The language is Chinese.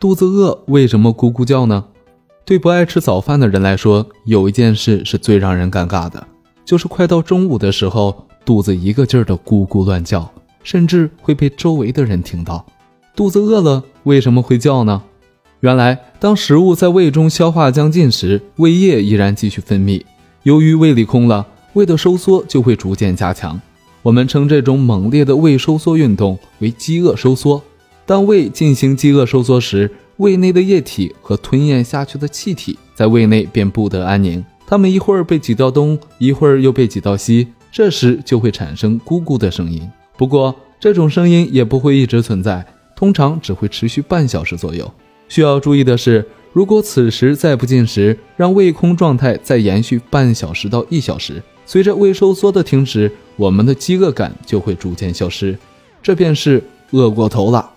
肚子饿为什么咕咕叫呢？对不爱吃早饭的人来说，有一件事是最让人尴尬的，就是快到中午的时候，肚子一个劲儿的咕咕乱叫，甚至会被周围的人听到。肚子饿了为什么会叫呢？原来，当食物在胃中消化将近时，胃液依然继续分泌。由于胃里空了，胃的收缩就会逐渐加强。我们称这种猛烈的胃收缩运动为饥饿收缩。当胃进行饥饿收缩时，胃内的液体和吞咽下去的气体在胃内便不得安宁，它们一会儿被挤到东，一会儿又被挤到西，这时就会产生咕咕的声音。不过，这种声音也不会一直存在，通常只会持续半小时左右。需要注意的是，如果此时再不进食，让胃空状态再延续半小时到一小时，随着胃收缩的停止，我们的饥饿感就会逐渐消失，这便是饿过头了。